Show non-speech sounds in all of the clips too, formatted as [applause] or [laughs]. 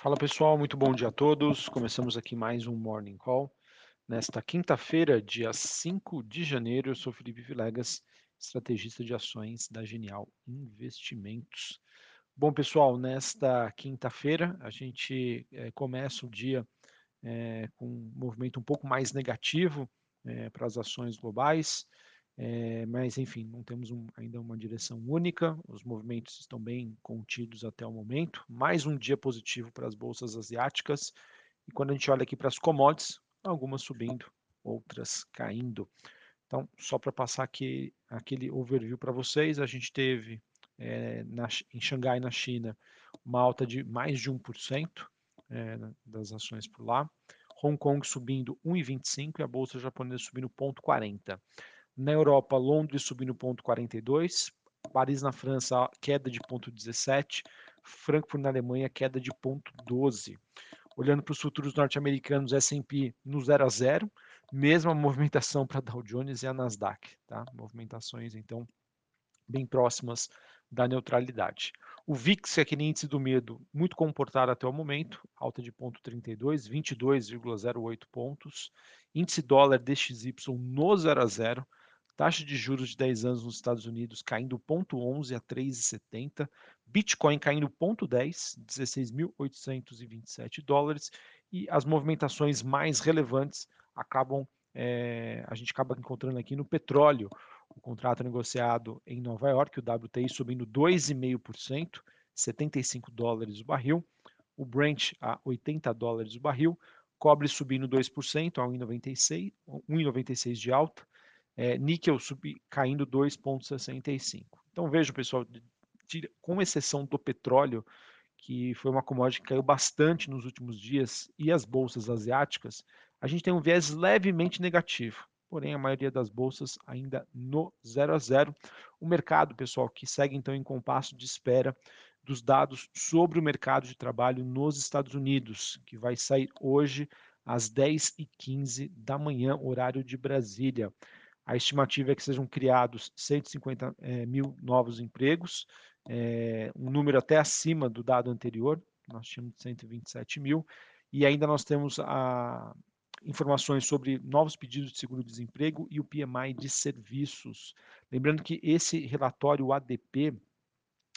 Fala pessoal, muito bom dia a todos. Começamos aqui mais um Morning Call. Nesta quinta-feira, dia 5 de janeiro, eu sou Felipe Vilegas, estrategista de ações da Genial Investimentos. Bom pessoal, nesta quinta-feira a gente é, começa o dia é, com um movimento um pouco mais negativo é, para as ações globais. É, mas, enfim, não temos um, ainda uma direção única, os movimentos estão bem contidos até o momento. Mais um dia positivo para as bolsas asiáticas. E quando a gente olha aqui para as commodities, algumas subindo, outras caindo. Então, só para passar aqui aquele overview para vocês, a gente teve é, na, em Xangai, na China, uma alta de mais de 1% é, das ações por lá. Hong Kong subindo 1,25% e a bolsa japonesa subindo 0,40%. Na Europa, Londres subindo 0,42, Paris na França, queda de 0,17, Frankfurt na Alemanha, queda de 0,12. Olhando para os futuros norte-americanos, S&P no 0 a 0, mesma [laughs] movimentação para Dow Jones e a Nasdaq, tá? Movimentações então bem próximas da neutralidade. O VIX, que é aquele índice do medo, muito comportado até o momento, alta de 0,32, 22,08 pontos. Índice dólar DXY no 0 a 0, Taxa de juros de 10 anos nos Estados Unidos caindo 0,11 a 3,70. Bitcoin caindo 0,10, 16.827 dólares. E as movimentações mais relevantes acabam, é, a gente acaba encontrando aqui no petróleo. O contrato negociado em Nova York, o WTI subindo 2,5%, 75 dólares o barril. O Brent a 80 dólares o barril. Cobre subindo 2% a 1,96, 1,96 de alta é, níquel sub, caindo 2,65. Então veja, pessoal, de, com exceção do petróleo, que foi uma commodity que caiu bastante nos últimos dias, e as bolsas asiáticas, a gente tem um viés levemente negativo. Porém, a maioria das bolsas ainda no 0 a 0. O mercado, pessoal, que segue então em compasso de espera dos dados sobre o mercado de trabalho nos Estados Unidos, que vai sair hoje às 10h15 da manhã, horário de Brasília. A estimativa é que sejam criados 150 é, mil novos empregos, é, um número até acima do dado anterior, nós tínhamos 127 mil, e ainda nós temos a, informações sobre novos pedidos de seguro-desemprego e o PMI de serviços. Lembrando que esse relatório o ADP,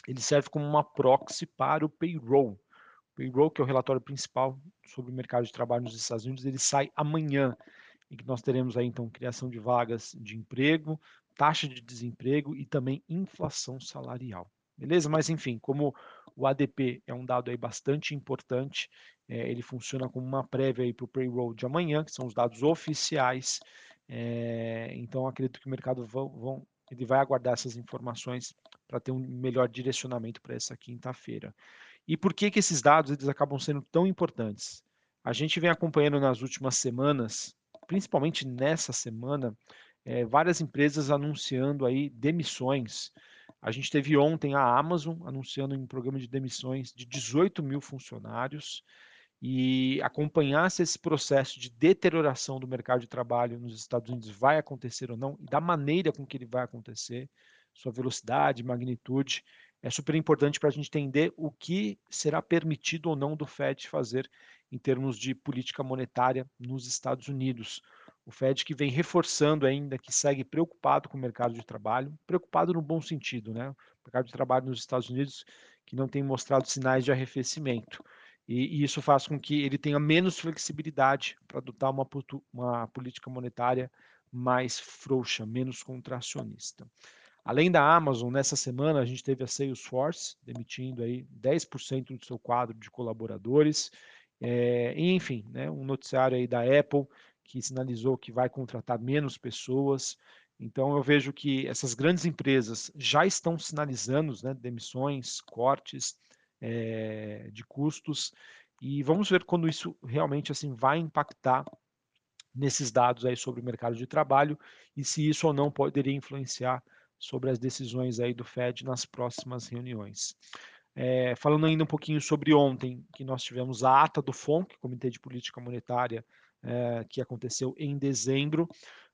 ele serve como uma proxy para o payroll. O payroll, que é o relatório principal sobre o mercado de trabalho nos Estados Unidos, ele sai amanhã em que nós teremos aí então criação de vagas de emprego, taxa de desemprego e também inflação salarial. Beleza? Mas enfim, como o ADP é um dado aí bastante importante, é, ele funciona como uma prévia para o payroll de amanhã, que são os dados oficiais. É, então acredito que o mercado vão, vão, ele vai aguardar essas informações para ter um melhor direcionamento para essa quinta-feira. E por que que esses dados eles acabam sendo tão importantes? A gente vem acompanhando nas últimas semanas principalmente nessa semana, é, várias empresas anunciando aí demissões. A gente teve ontem a Amazon anunciando um programa de demissões de 18 mil funcionários e acompanhar se esse processo de deterioração do mercado de trabalho nos Estados Unidos vai acontecer ou não e da maneira com que ele vai acontecer, sua velocidade, magnitude, é super importante para a gente entender o que será permitido ou não do Fed fazer em termos de política monetária nos Estados Unidos. O Fed que vem reforçando ainda que segue preocupado com o mercado de trabalho, preocupado no bom sentido, né? O mercado de trabalho nos Estados Unidos que não tem mostrado sinais de arrefecimento. E, e isso faz com que ele tenha menos flexibilidade para adotar uma, uma política monetária mais frouxa, menos contracionista. Além da Amazon, nessa semana a gente teve a Salesforce demitindo aí 10% do seu quadro de colaboradores é, enfim, né, um noticiário aí da Apple que sinalizou que vai contratar menos pessoas. Então eu vejo que essas grandes empresas já estão sinalizando né, demissões, cortes é, de custos e vamos ver quando isso realmente assim vai impactar nesses dados aí sobre o mercado de trabalho e se isso ou não poderia influenciar sobre as decisões aí do Fed nas próximas reuniões. É, falando ainda um pouquinho sobre ontem, que nós tivemos a ata do FONC, Comitê de Política Monetária, é, que aconteceu em dezembro.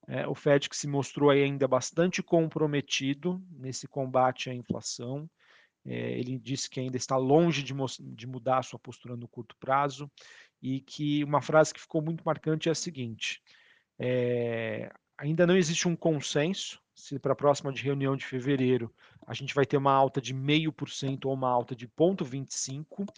É, o Fed que se mostrou ainda bastante comprometido nesse combate à inflação. É, ele disse que ainda está longe de, de mudar sua postura no curto prazo e que uma frase que ficou muito marcante é a seguinte: é, ainda não existe um consenso se para a próxima de reunião de fevereiro a gente vai ter uma alta de 0,5% ou uma alta de 0,25%,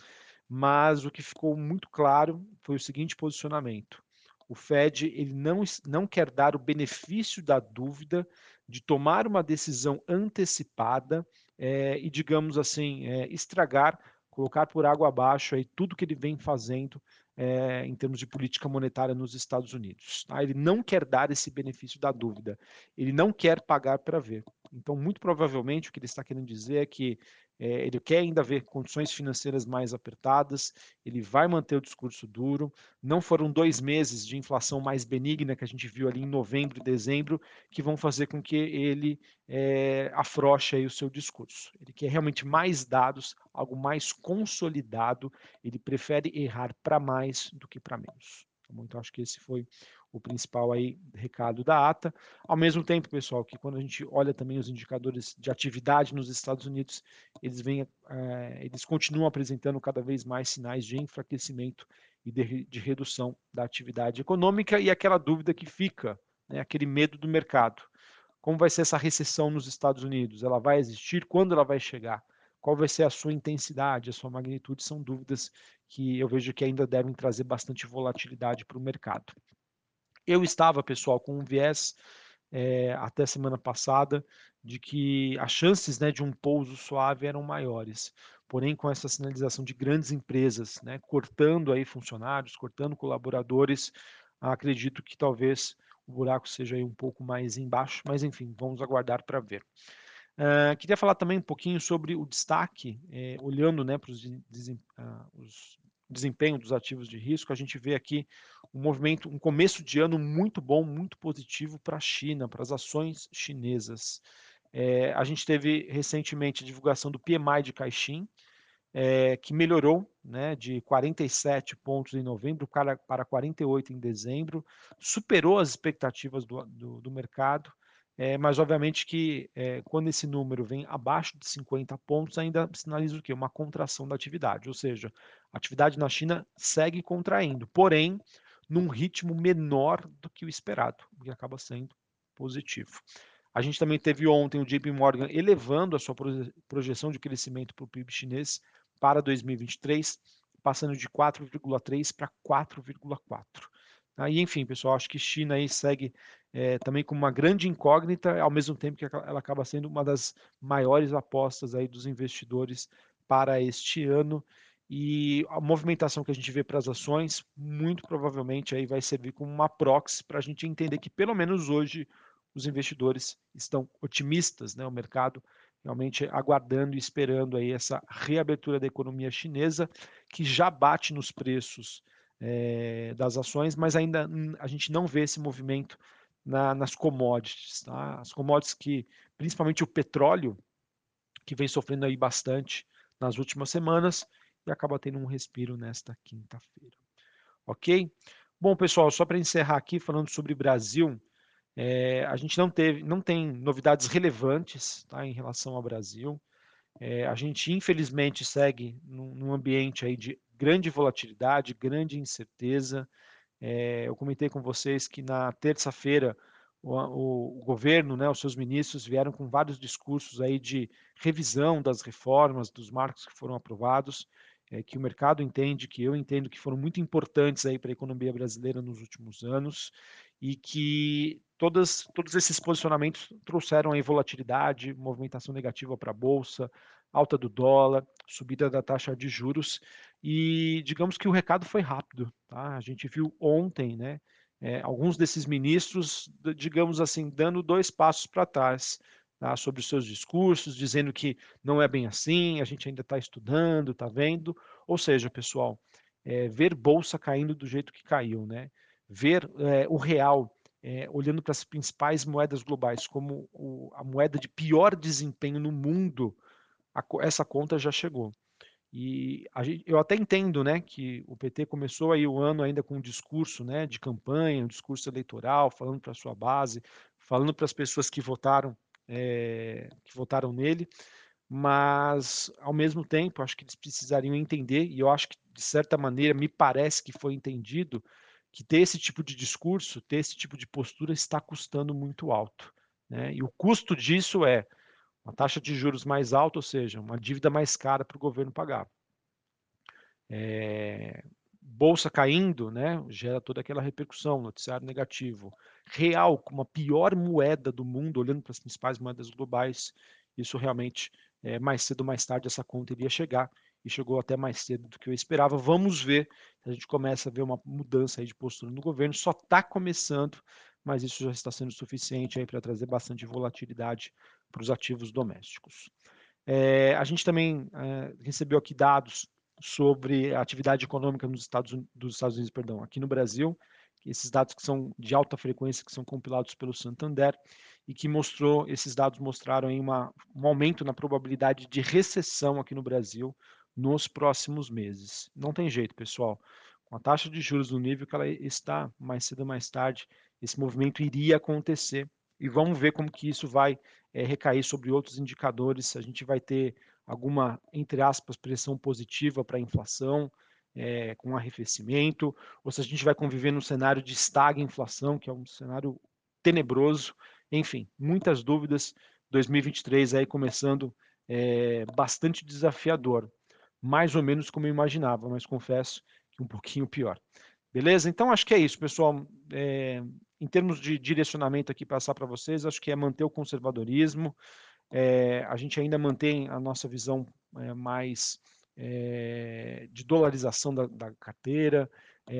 mas o que ficou muito claro foi o seguinte posicionamento. O Fed ele não, não quer dar o benefício da dúvida de tomar uma decisão antecipada é, e, digamos assim, é, estragar, colocar por água abaixo aí tudo que ele vem fazendo é, em termos de política monetária nos Estados Unidos. Tá? Ele não quer dar esse benefício da dúvida, ele não quer pagar para ver. Então, muito provavelmente, o que ele está querendo dizer é que é, ele quer ainda ver condições financeiras mais apertadas, ele vai manter o discurso duro. Não foram dois meses de inflação mais benigna que a gente viu ali em novembro e dezembro que vão fazer com que ele é, afroche o seu discurso. Ele quer realmente mais dados, algo mais consolidado. Ele prefere errar para mais do que para menos. Tá então, acho que esse foi o principal aí recado da ata. Ao mesmo tempo, pessoal, que quando a gente olha também os indicadores de atividade nos Estados Unidos, eles vêm, é, eles continuam apresentando cada vez mais sinais de enfraquecimento e de, de redução da atividade econômica e aquela dúvida que fica, né, aquele medo do mercado. Como vai ser essa recessão nos Estados Unidos? Ela vai existir? Quando ela vai chegar? Qual vai ser a sua intensidade, a sua magnitude? São dúvidas que eu vejo que ainda devem trazer bastante volatilidade para o mercado. Eu estava, pessoal, com um viés é, até semana passada de que as chances né, de um pouso suave eram maiores. Porém, com essa sinalização de grandes empresas, né, cortando aí funcionários, cortando colaboradores, acredito que talvez o buraco seja aí um pouco mais embaixo, mas enfim, vamos aguardar para ver. Uh, queria falar também um pouquinho sobre o destaque, eh, olhando né, para os, uh, os desempenho dos ativos de risco, a gente vê aqui um movimento, um começo de ano muito bom, muito positivo para a China, para as ações chinesas. É, a gente teve recentemente a divulgação do PMI de Caixin, é, que melhorou né, de 47 pontos em novembro para, para 48 em dezembro, superou as expectativas do, do, do mercado, é, mas obviamente que é, quando esse número vem abaixo de 50 pontos, ainda sinaliza o quê? Uma contração da atividade, ou seja, a atividade na China segue contraindo, porém num ritmo menor do que o esperado, o que acaba sendo positivo. A gente também teve ontem o JP Morgan elevando a sua projeção de crescimento para o PIB chinês para 2023, passando de 4,3 para 4,4. Aí, enfim, pessoal, acho que China aí segue é, também como uma grande incógnita, ao mesmo tempo que ela acaba sendo uma das maiores apostas aí dos investidores para este ano. E a movimentação que a gente vê para as ações, muito provavelmente aí vai servir como uma proxy para a gente entender que pelo menos hoje os investidores estão otimistas, né? O mercado realmente aguardando e esperando aí essa reabertura da economia chinesa, que já bate nos preços é, das ações, mas ainda a gente não vê esse movimento na, nas commodities. Tá? As commodities que, principalmente o petróleo, que vem sofrendo aí bastante nas últimas semanas e acaba tendo um respiro nesta quinta-feira. Ok? Bom, pessoal, só para encerrar aqui falando sobre Brasil, é, a gente não teve, não tem novidades relevantes tá, em relação ao Brasil. É, a gente infelizmente segue num, num ambiente aí de grande volatilidade, grande incerteza. É, eu comentei com vocês que na terça-feira o, o, o, governo, né, os seus ministros vieram com vários discursos aí de revisão das reformas, dos marcos que foram aprovados, é, que o mercado entende, que eu entendo que foram muito importantes aí para a economia brasileira nos últimos anos e que todas, todos esses posicionamentos trouxeram aí volatilidade, movimentação negativa para a bolsa, alta do dólar, subida da taxa de juros e digamos que o recado foi rápido. Tá? A gente viu ontem, né, é, alguns desses ministros, digamos assim, dando dois passos para trás tá, sobre os seus discursos, dizendo que não é bem assim, a gente ainda está estudando, está vendo. Ou seja, pessoal, é, ver bolsa caindo do jeito que caiu, né? ver é, o real é, olhando para as principais moedas globais como o, a moeda de pior desempenho no mundo, a, essa conta já chegou. E gente, eu até entendo, né, que o PT começou aí o ano ainda com um discurso, né, de campanha, um discurso eleitoral, falando para a sua base, falando para as pessoas que votaram, é, que votaram nele. mas ao mesmo tempo acho que eles precisariam entender, e eu acho que de certa maneira me parece que foi entendido, que ter esse tipo de discurso, ter esse tipo de postura está custando muito alto. Né? E o custo disso é uma taxa de juros mais alta, ou seja, uma dívida mais cara para o governo pagar. É, bolsa caindo, né, gera toda aquela repercussão, noticiário negativo. Real, como a pior moeda do mundo, olhando para as principais moedas globais, isso realmente, é, mais cedo ou mais tarde, essa conta iria chegar, e chegou até mais cedo do que eu esperava. Vamos ver a gente começa a ver uma mudança de postura no governo, só está começando, mas isso já está sendo suficiente para trazer bastante volatilidade para os ativos domésticos. É, a gente também é, recebeu aqui dados sobre a atividade econômica nos Estados, dos Estados Unidos, perdão, aqui no Brasil, esses dados que são de alta frequência, que são compilados pelo Santander, e que mostrou, esses dados mostraram aí uma, um aumento na probabilidade de recessão aqui no Brasil nos próximos meses. Não tem jeito, pessoal. Com a taxa de juros no nível que ela está, mais cedo ou mais tarde, esse movimento iria acontecer. E vamos ver como que isso vai é, recair sobre outros indicadores. A gente vai ter alguma, entre aspas, pressão positiva para a inflação, é, com arrefecimento, ou se a gente vai conviver num cenário de estagna inflação, que é um cenário tenebroso. Enfim, muitas dúvidas. 2023 aí começando é, bastante desafiador, mais ou menos como eu imaginava, mas confesso que um pouquinho pior. Beleza? Então acho que é isso, pessoal. É, em termos de direcionamento aqui passar para vocês, acho que é manter o conservadorismo. É, a gente ainda mantém a nossa visão é, mais é, de dolarização da, da carteira,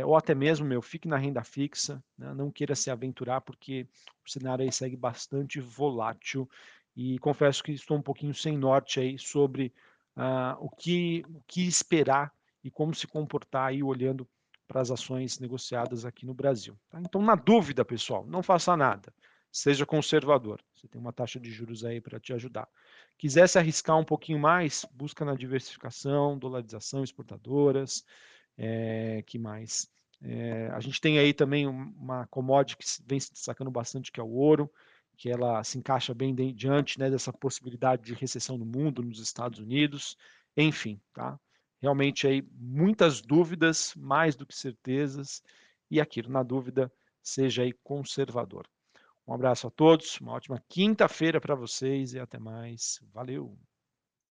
ou até mesmo, meu, fique na renda fixa, né? não queira se aventurar, porque o cenário aí segue bastante volátil e confesso que estou um pouquinho sem norte aí sobre uh, o, que, o que esperar e como se comportar aí olhando para as ações negociadas aqui no Brasil. Tá? Então, na dúvida, pessoal, não faça nada. Seja conservador. Você tem uma taxa de juros aí para te ajudar. Quiser se arriscar um pouquinho mais, busca na diversificação, dolarização, exportadoras, é, que mais? É, a gente tem aí também uma commodity que vem se destacando bastante, que é o ouro, que ela se encaixa bem diante né, dessa possibilidade de recessão no mundo, nos Estados Unidos, enfim, tá? Realmente aí muitas dúvidas, mais do que certezas, e aquilo, na dúvida, seja aí conservador. Um abraço a todos, uma ótima quinta-feira para vocês e até mais. Valeu!